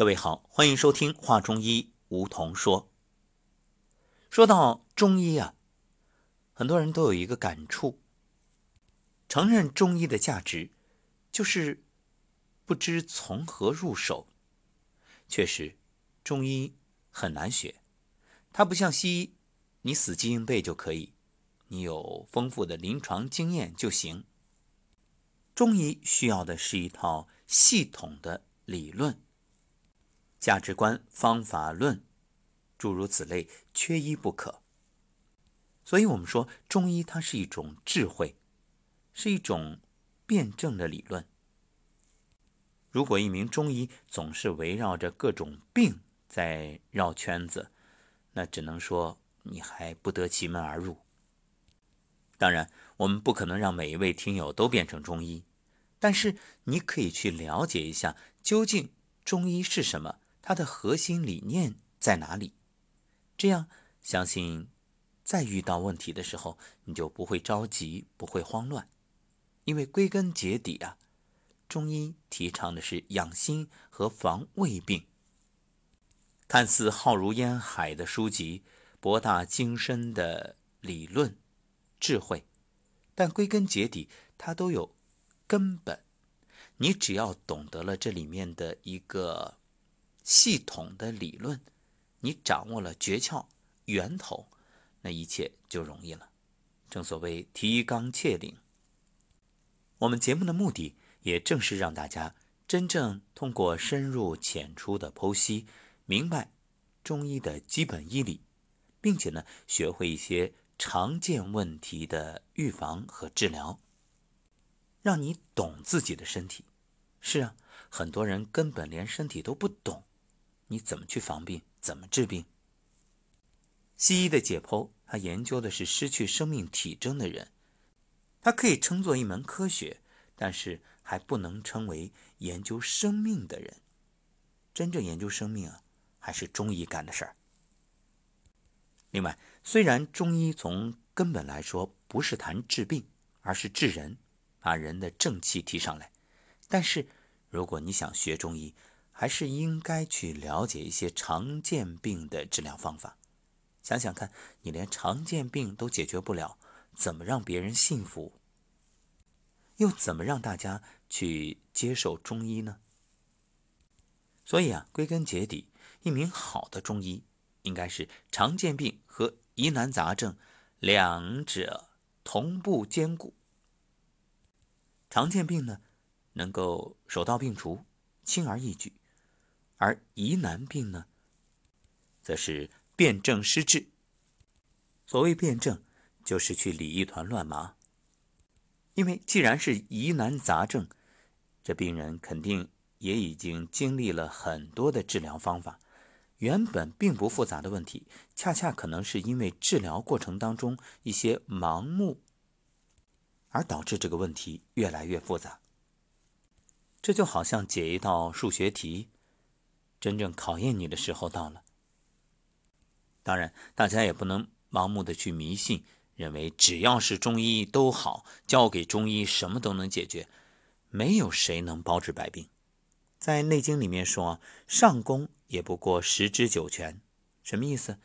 各位好，欢迎收听《话中医》，梧桐说。说到中医啊，很多人都有一个感触：承认中医的价值，就是不知从何入手。确实，中医很难学，它不像西医，你死记硬背就可以，你有丰富的临床经验就行。中医需要的是一套系统的理论。价值观、方法论，诸如此类，缺一不可。所以，我们说中医它是一种智慧，是一种辩证的理论。如果一名中医总是围绕着各种病在绕圈子，那只能说你还不得其门而入。当然，我们不可能让每一位听友都变成中医，但是你可以去了解一下，究竟中医是什么。它的核心理念在哪里？这样，相信再遇到问题的时候，你就不会着急，不会慌乱。因为归根结底啊，中医提倡的是养心和防胃病。看似浩如烟海的书籍，博大精深的理论智慧，但归根结底，它都有根本。你只要懂得了这里面的一个。系统的理论，你掌握了诀窍、源头，那一切就容易了。正所谓提纲挈领。我们节目的目的，也正是让大家真正通过深入浅出的剖析，明白中医的基本医理，并且呢，学会一些常见问题的预防和治疗，让你懂自己的身体。是啊，很多人根本连身体都不懂。你怎么去防病？怎么治病？西医的解剖，它研究的是失去生命体征的人，它可以称作一门科学，但是还不能称为研究生命的人。真正研究生命啊，还是中医干的事儿。另外，虽然中医从根本来说不是谈治病，而是治人，把人的正气提上来，但是如果你想学中医，还是应该去了解一些常见病的治疗方法。想想看，你连常见病都解决不了，怎么让别人信服？又怎么让大家去接受中医呢？所以啊，归根结底，一名好的中医应该是常见病和疑难杂症两者同步兼顾。常见病呢，能够手到病除，轻而易举。而疑难病呢，则是辨证施治。所谓辨证，就是去理一团乱麻。因为既然是疑难杂症，这病人肯定也已经经历了很多的治疗方法。原本并不复杂的问题，恰恰可能是因为治疗过程当中一些盲目，而导致这个问题越来越复杂。这就好像解一道数学题。真正考验你的时候到了。当然，大家也不能盲目的去迷信，认为只要是中医都好，交给中医什么都能解决。没有谁能包治百病。在《内经》里面说：“上功也不过十之九全。”什么意思？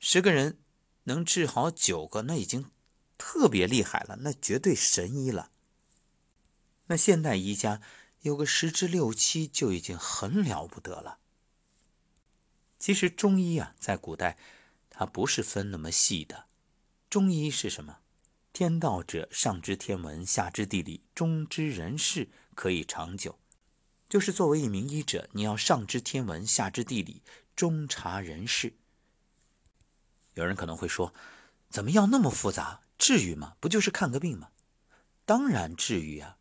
十个人能治好九个，那已经特别厉害了，那绝对神医了。那现代医家有个十之六七就已经很了不得了。其实中医啊，在古代，它不是分那么细的。中医是什么？天道者，上知天文，下知地理，中知人事，可以长久。就是作为一名医者，你要上知天文，下知地理，中察人事。有人可能会说，怎么要那么复杂？至于吗？不就是看个病吗？当然至于啊。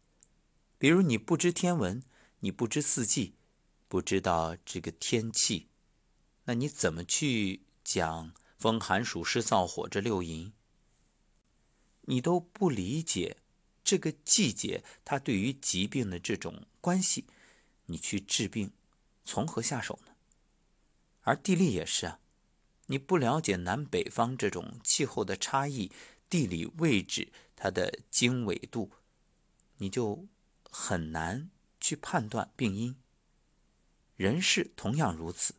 比如你不知天文，你不知四季，不知道这个天气。那你怎么去讲风寒暑湿燥火这六淫？你都不理解这个季节它对于疾病的这种关系，你去治病从何下手呢？而地利也是啊，你不了解南北方这种气候的差异、地理位置它的经纬度，你就很难去判断病因。人事同样如此。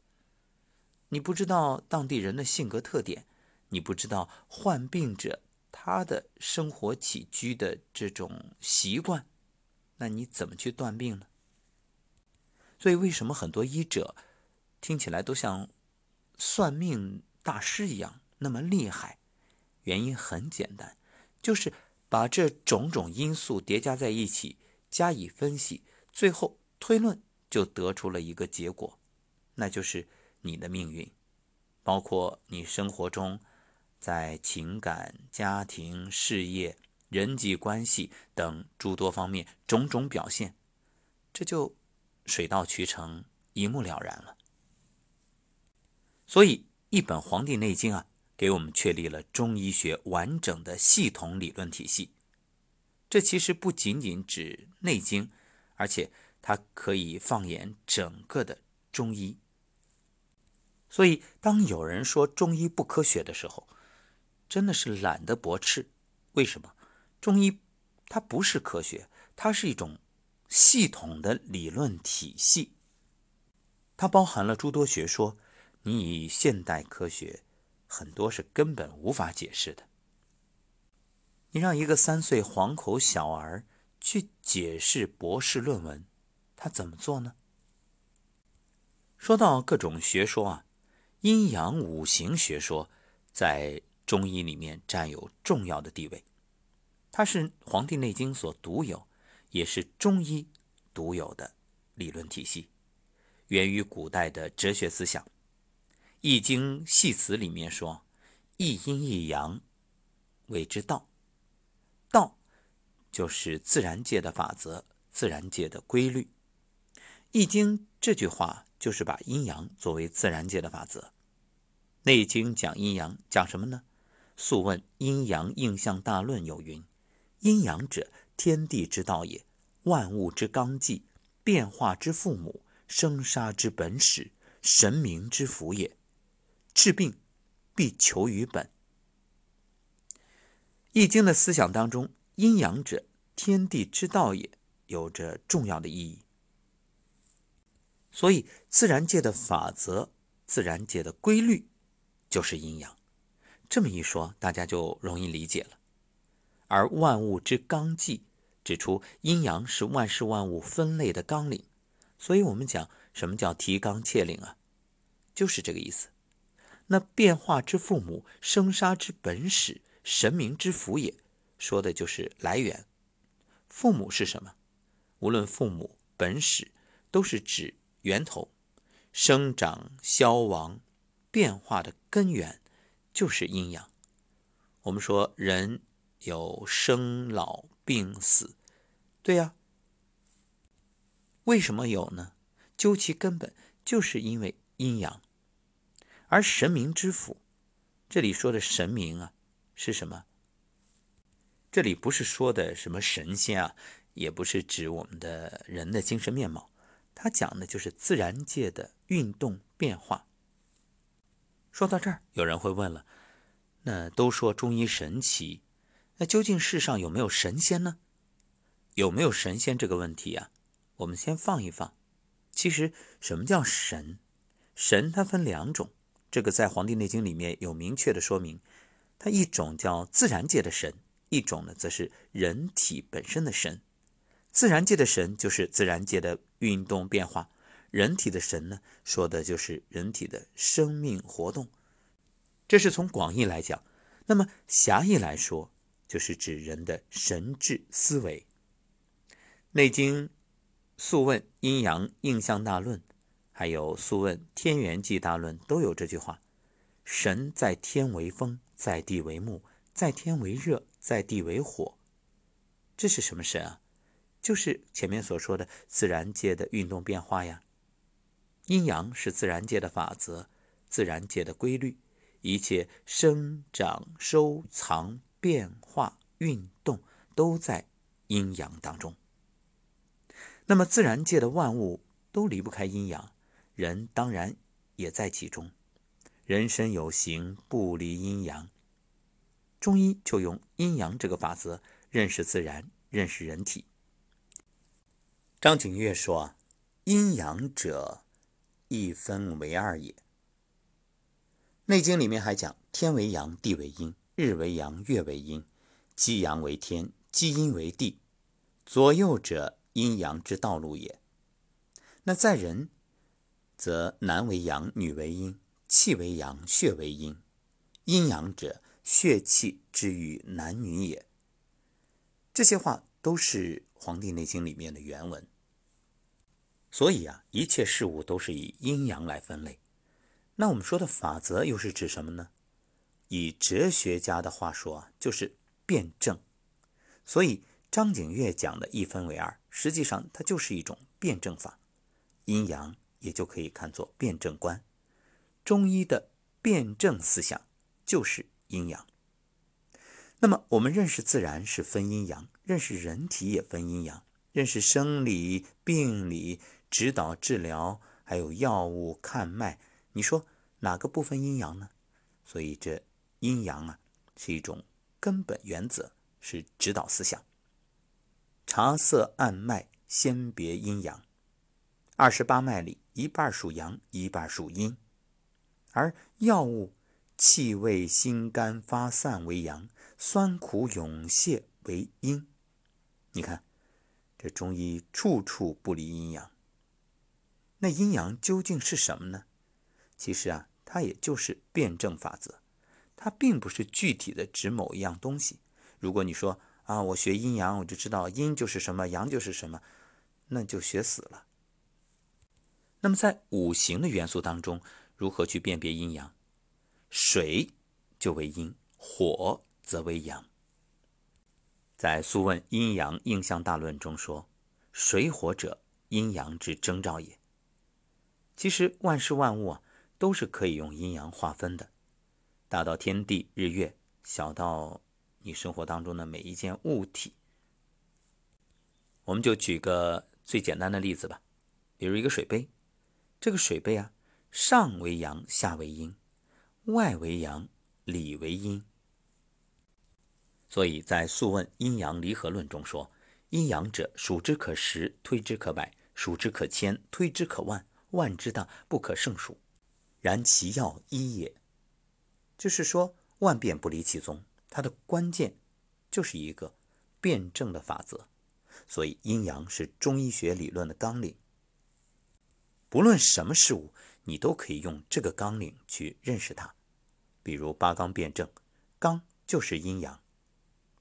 你不知道当地人的性格特点，你不知道患病者他的生活起居的这种习惯，那你怎么去断病呢？所以，为什么很多医者听起来都像算命大师一样那么厉害？原因很简单，就是把这种种因素叠加在一起，加以分析，最后推论就得出了一个结果，那就是你的命运，包括你生活中在情感、家庭、事业、人际关系等诸多方面种种表现，这就。水到渠成，一目了然了。所以，一本《黄帝内经》啊，给我们确立了中医学完整的系统理论体系。这其实不仅仅指《内经》，而且它可以放眼整个的中医。所以，当有人说中医不科学的时候，真的是懒得驳斥。为什么？中医它不是科学，它是一种。系统的理论体系，它包含了诸多学说，你以现代科学很多是根本无法解释的。你让一个三岁黄口小儿去解释博士论文，他怎么做呢？说到各种学说啊，阴阳五行学说在中医里面占有重要的地位，它是《黄帝内经》所独有。也是中医独有的理论体系，源于古代的哲学思想。《易经系辞》里面说：“一阴一阳，谓之道。道就是自然界的法则，自然界的规律。”《易经》这句话就是把阴阳作为自然界的法则。《内经》讲阴阳，讲什么呢？《素问·阴阳应象大论》有云：“阴阳者。”天地之道也，万物之纲纪，变化之父母，生杀之本始，神明之福也。治病必求于本。易经的思想当中，阴阳者，天地之道也，有着重要的意义。所以，自然界的法则，自然界的规律，就是阴阳。这么一说，大家就容易理解了。而万物之纲纪。指出阴阳是万事万物分类的纲领，所以我们讲什么叫提纲挈领啊，就是这个意思。那变化之父母，生杀之本始，神明之福也，说的就是来源。父母是什么？无论父母本始，都是指源头，生长消亡变化的根源就是阴阳。我们说人有生老。病死，对呀。为什么有呢？究其根本，就是因为阴阳。而神明之府，这里说的神明啊，是什么？这里不是说的什么神仙啊，也不是指我们的人的精神面貌，他讲的就是自然界的运动变化。说到这儿，有人会问了：那都说中医神奇。那究竟世上有没有神仙呢？有没有神仙这个问题啊？我们先放一放。其实，什么叫神？神它分两种，这个在《黄帝内经》里面有明确的说明。它一种叫自然界的神，一种呢则是人体本身的神。自然界的神就是自然界的运动变化，人体的神呢说的就是人体的生命活动。这是从广义来讲。那么狭义来说，就是指人的神智思维，《内经·素问·阴阳应象大论》，还有《素问·天元纪大论》都有这句话：“神在天为风，在地为木，在天为热，在地为火。”这是什么神啊？就是前面所说的自然界的运动变化呀。阴阳是自然界的法则，自然界的规律，一切生长、收藏。变化、运动都在阴阳当中。那么，自然界的万物都离不开阴阳，人当然也在其中。人身有形，不离阴阳。中医就用阴阳这个法则认识自然，认识人体。张景岳说：“阴阳者，一分为二也。《内经》里面还讲：天为阳，地为阴；日为阳，月为阴；积阳为天，积阴为地。左右者，阴阳之道路也。那在人，则男为阳，女为阴；气为阳，血为阴。阴阳者，血气之于男女也。这些话都是《黄帝内经》里面的原文。所以啊，一切事物都是以阴阳来分类。那我们说的法则又是指什么呢？以哲学家的话说，就是辩证。所以张景岳讲的一分为二，实际上它就是一种辩证法。阴阳也就可以看作辩证观。中医的辩证思想就是阴阳。那么我们认识自然是分阴阳，认识人体也分阴阳，认识生理病理。指导治疗，还有药物看脉，你说哪个部分阴阳呢？所以这阴阳啊，是一种根本原则，是指导思想。察色按脉，先别阴阳。二十八脉里，一半属阳，一半属阴。而药物气味心肝发散为阳，酸苦涌泄为阴。你看，这中医处处不离阴阳。那阴阳究竟是什么呢？其实啊，它也就是辩证法则，它并不是具体的指某一样东西。如果你说啊，我学阴阳，我就知道阴就是什么，阳就是什么，那就学死了。那么在五行的元素当中，如何去辨别阴阳？水就为阴，火则为阳。在《素问阴阳应象大论》中说：“水火者，阴阳之征兆也。”其实万事万物啊，都是可以用阴阳划分的，大到天地日月，小到你生活当中的每一件物体。我们就举个最简单的例子吧，比如一个水杯，这个水杯啊，上为阳，下为阴，外为阳，里为阴。所以在《素问·阴阳离合论》中说：“阴阳者，数之可十，推之可百，数之可千，推之可万。”万之大，不可胜数，然其要一也。就是说，万变不离其宗，它的关键就是一个辩证的法则。所以，阴阳是中医学理论的纲领。不论什么事物，你都可以用这个纲领去认识它。比如八纲辩证，纲就是阴阳。《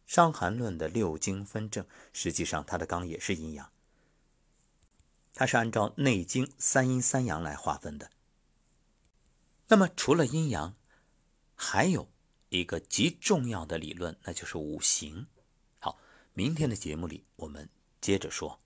伤寒论》的六经分证，实际上它的纲也是阴阳。它是按照《内经》三阴三阳来划分的。那么，除了阴阳，还有一个极重要的理论，那就是五行。好，明天的节目里我们接着说。